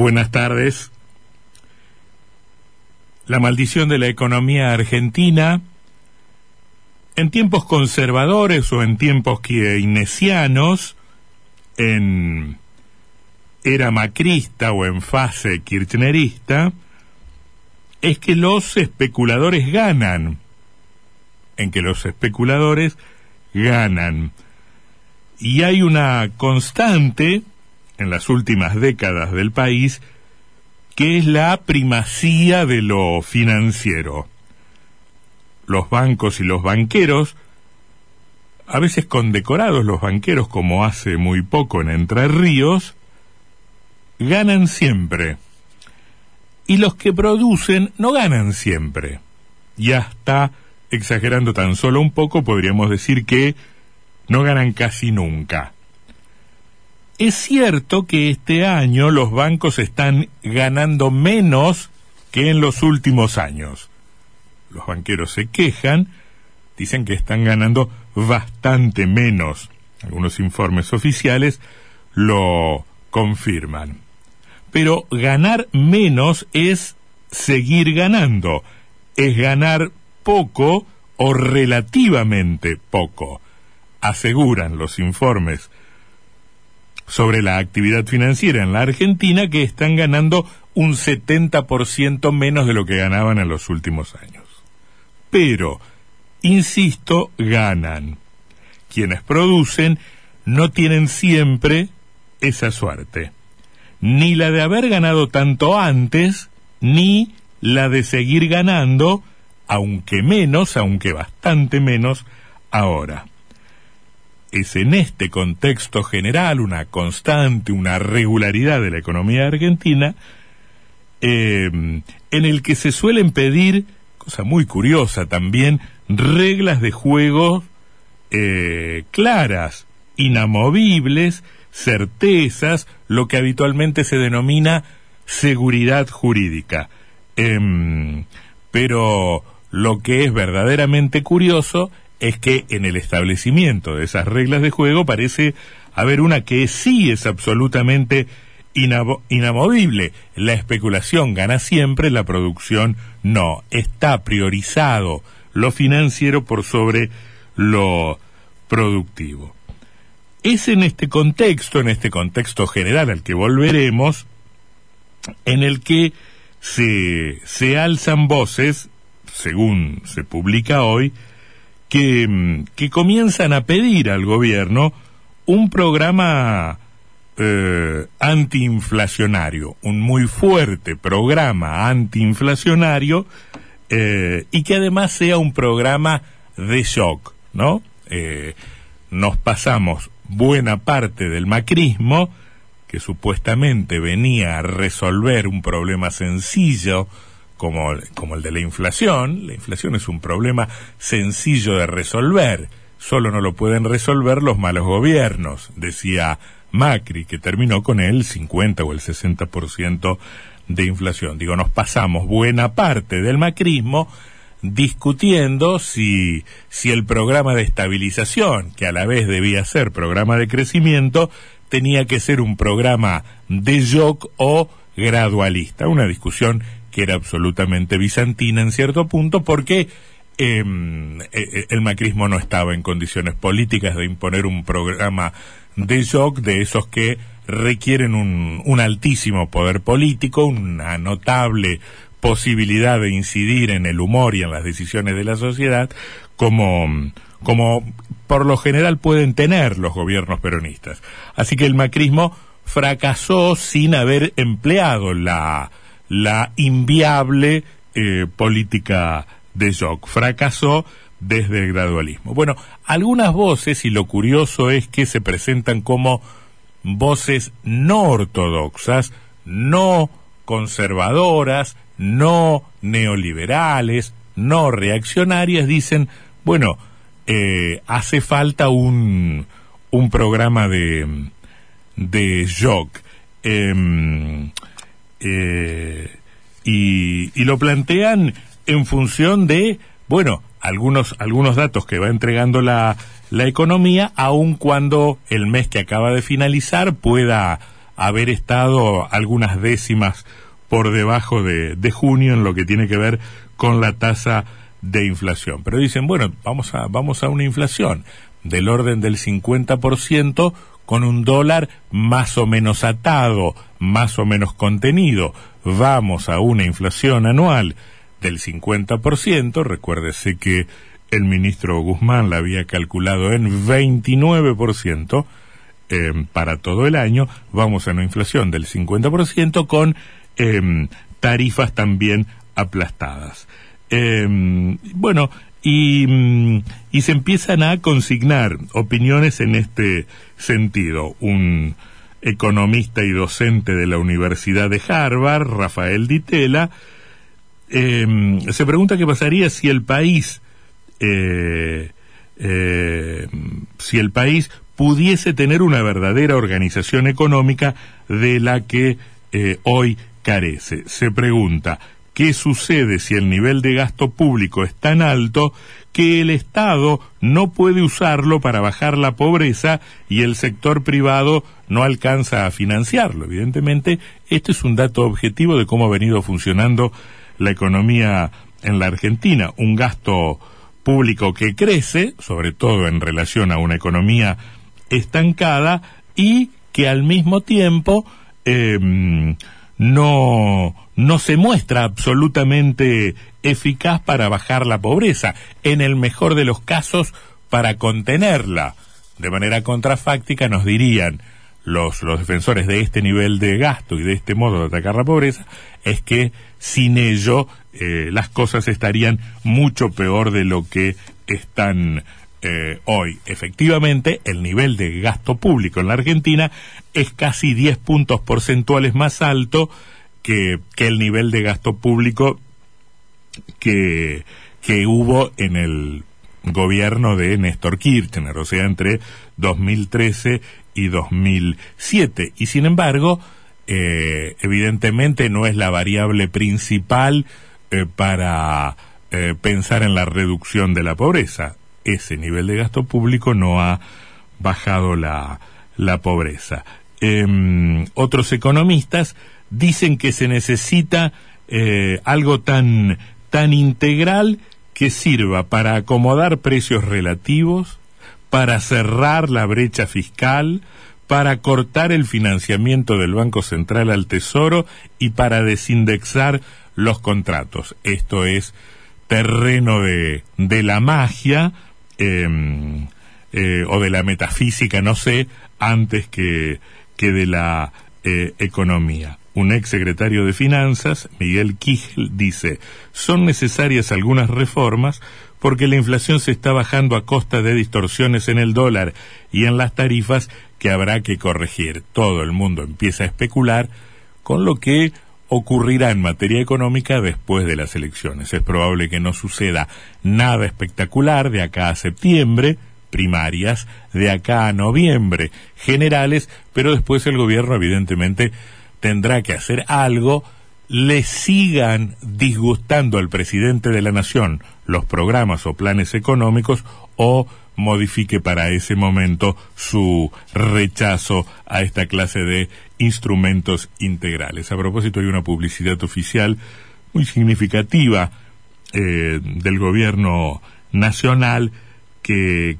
Buenas tardes. La maldición de la economía argentina, en tiempos conservadores o en tiempos keynesianos, en era macrista o en fase kirchnerista, es que los especuladores ganan, en que los especuladores ganan. Y hay una constante en las últimas décadas del país que es la primacía de lo financiero. Los bancos y los banqueros, a veces condecorados los banqueros como hace muy poco en Entre Ríos, ganan siempre. Y los que producen no ganan siempre. Y hasta, exagerando tan solo un poco, podríamos decir que no ganan casi nunca. Es cierto que este año los bancos están ganando menos que en los últimos años. Los banqueros se quejan, dicen que están ganando bastante menos. Algunos informes oficiales lo confirman. Pero ganar menos es seguir ganando, es ganar poco o relativamente poco, aseguran los informes sobre la actividad financiera en la Argentina que están ganando un 70% menos de lo que ganaban en los últimos años. Pero, insisto, ganan. Quienes producen no tienen siempre esa suerte. Ni la de haber ganado tanto antes, ni la de seguir ganando, aunque menos, aunque bastante menos, ahora es en este contexto general, una constante, una regularidad de la economía argentina, eh, en el que se suelen pedir, cosa muy curiosa también, reglas de juego eh, claras, inamovibles, certezas, lo que habitualmente se denomina seguridad jurídica. Em, pero lo que es verdaderamente curioso es que en el establecimiento de esas reglas de juego parece haber una que sí es absolutamente inamovible. La especulación gana siempre, la producción no. Está priorizado lo financiero por sobre lo productivo. Es en este contexto, en este contexto general al que volveremos, en el que se, se alzan voces, según se publica hoy, que, que comienzan a pedir al gobierno un programa eh, antiinflacionario, un muy fuerte programa antiinflacionario eh, y que además sea un programa de shock, ¿no? Eh, nos pasamos buena parte del macrismo, que supuestamente venía a resolver un problema sencillo como, como el de la inflación. La inflación es un problema sencillo de resolver. Solo no lo pueden resolver los malos gobiernos, decía Macri, que terminó con el 50 o el 60% de inflación. Digo, nos pasamos buena parte del macrismo discutiendo si, si el programa de estabilización, que a la vez debía ser programa de crecimiento, tenía que ser un programa de shock o gradualista. Una discusión que era absolutamente bizantina en cierto punto, porque em, e, e, el macrismo no estaba en condiciones políticas de imponer un programa de shock de esos que requieren un, un altísimo poder político, una notable posibilidad de incidir en el humor y en las decisiones de la sociedad, como, como por lo general pueden tener los gobiernos peronistas. Así que el macrismo fracasó sin haber empleado la, la inviable eh, política de shock. Fracasó desde el gradualismo. Bueno, algunas voces, y lo curioso es que se presentan como voces no ortodoxas, no conservadoras, no neoliberales, no reaccionarias, dicen, bueno, eh, hace falta un, un programa de, de shock. Em, eh, y, lo plantean en función de, bueno, algunos, algunos datos que va entregando la, la economía, aun cuando el mes que acaba de finalizar pueda haber estado algunas décimas por debajo de, de junio en lo que tiene que ver con la tasa de inflación. Pero dicen, bueno, vamos a, vamos a una inflación del orden del 50% con un dólar más o menos atado, más o menos contenido. Vamos a una inflación anual del 50%, recuérdese que el ministro Guzmán la había calculado en 29% eh, para todo el año, vamos a una inflación del 50% con em, tarifas también aplastadas. Em, bueno, y, mm, y, se empiezan a consignar opiniones en este sentido. Un economista y docente de la Universidad de Harvard, Rafael Ditela, em, se pregunta qué pasaría si el país, eh, eh, si el país pudiese tener una verdadera organización económica de la que eh, hoy carece. Se pregunta, ¿Qué sucede si el nivel de gasto público es tan alto que el Estado no puede usarlo para bajar la pobreza y el sector privado no alcanza a financiarlo? Evidentemente, este es un dato objetivo de cómo ha venido funcionando la economía en la Argentina. Un gasto público que crece, sobre todo en relación a una economía estancada, y que al mismo tiempo eh, no, no se muestra absolutamente eficaz para bajar la pobreza, en el mejor de los casos para contenerla. De manera contrafáctica nos dirían los, los defensores de este nivel de gasto y de este modo de atacar la pobreza, es que sin ello eh, las cosas estarían mucho peor de lo que están eh, hoy. Efectivamente, el nivel de gasto público en la Argentina es casi 10 puntos porcentuales más alto que, que el nivel de gasto público que, que hubo en el gobierno de Néstor Kirchner, o sea, entre 2013 y 2007. Y sin embargo, eh, evidentemente no es la variable principal eh, para pensar en la reducción de la pobreza ese nivel de gasto público no ha bajado la, la pobreza. Em, otros economistas dicen que se necesita eh, algo tan, tan integral que sirva para acomodar precios relativos, para cerrar la brecha fiscal, para cortar el financiamiento del Banco Central al Tesoro y para desindexar los contratos. Esto es terreno de, de la magia, Em, eh, o de la metafísica, no sé, antes que, que de la eh, economía. Un ex secretario de Finanzas, Miguel Kigel, dice, son necesarias algunas reformas porque la inflación se está bajando a costa de distorsiones en el dólar y en las tarifas que habrá que corregir. Todo el mundo empieza a especular con lo que ocurrirá en materia económica después de las elecciones. Es probable que no suceda nada espectacular de acá a septiembre, primarias, de acá a noviembre, generales, pero después el gobierno evidentemente tendrá que hacer algo, le sigan disgustando al presidente de la nación los programas o planes económicos o modifique para ese momento su rechazo a esta clase de instrumentos integrales. A propósito, hay una publicidad oficial muy significativa eh, del gobierno nacional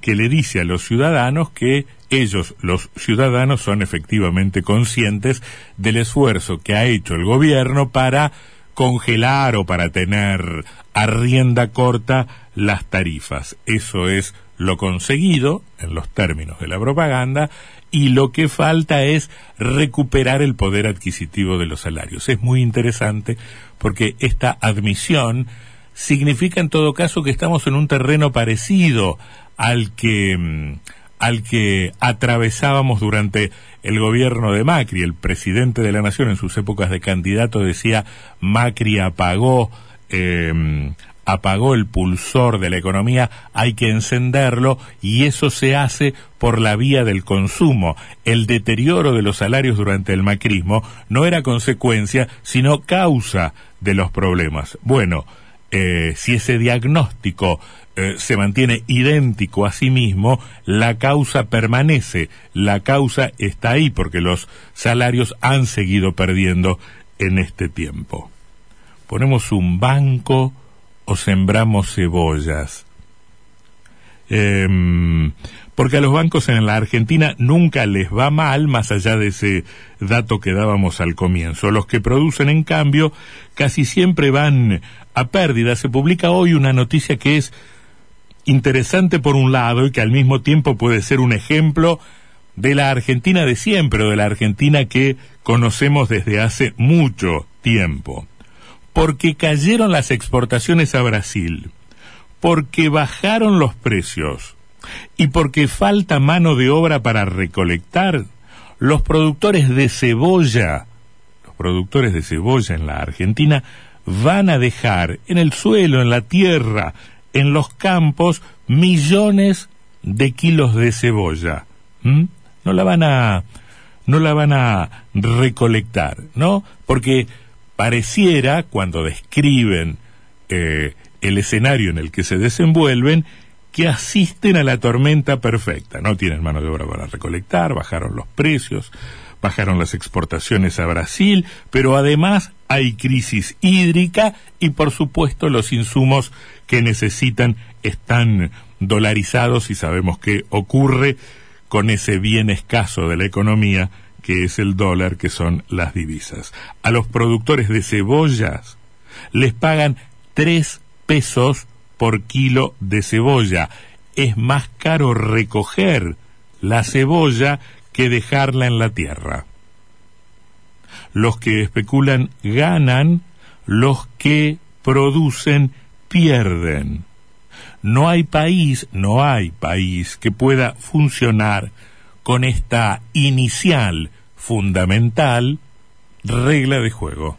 que, le dice a los ciudadanos que ellos, los ciudadanos, son efectivamente conscientes del esfuerzo que ha hecho el gobierno para congelar o para tener a rienda corta las tarifas. Eso es lo conseguido en los términos de la propaganda y lo que falta es recuperar el poder adquisitivo de los salarios. Es muy interesante porque esta admisión significa en todo caso que estamos en un terreno parecido al que mm, al que atravesábamos durante el gobierno de Macri. El presidente de la Nación en sus épocas de candidato decía Macri apagó eh, apagó el pulsor de la economía, hay que encenderlo y eso se hace por la vía del consumo. El deterioro de los salarios durante el macrismo no era consecuencia, sino causa de los problemas. Bueno, eh, si ese diagnóstico eh, se mantiene idéntico a sí mismo, la causa permanece, la causa está ahí porque los salarios han seguido perdiendo en este tiempo. Ponemos un banco o sembramos cebollas. Em, porque a los bancos en la Argentina nunca les va mal, más allá de ese dato que dábamos al comienzo. Los que producen, en cambio, casi siempre van a pérdida. Se publica hoy una noticia que es interesante por un lado y que al mismo tiempo puede ser un ejemplo de la Argentina de siempre, o de la Argentina que conocemos desde hace mucho tiempo. Porque cayeron las exportaciones a Brasil porque bajaron los precios y porque falta mano de obra para recolectar, los productores de cebolla, los productores de cebolla en la Argentina, van a dejar en el suelo, en la tierra, en los campos, millones de kilos de cebolla. No la van a no la van a recolectar, ¿no? Porque pareciera, cuando describen eh, el escenario en el que se desenvuelven que asisten a la tormenta perfecta. No tienen mano de obra para recolectar, bajaron los precios, bajaron las exportaciones a Brasil, pero además hay crisis hídrica y por supuesto los insumos que necesitan están dolarizados y sabemos qué ocurre con ese bien escaso de la economía que es el dólar, que son las divisas. A los productores de cebollas les pagan tres pesos por kilo de cebolla. Es más caro recoger la cebolla que dejarla en la tierra. Los que especulan ganan, los que producen pierden. No hay país, no hay país que pueda funcionar con esta inicial, fundamental, regla de juego.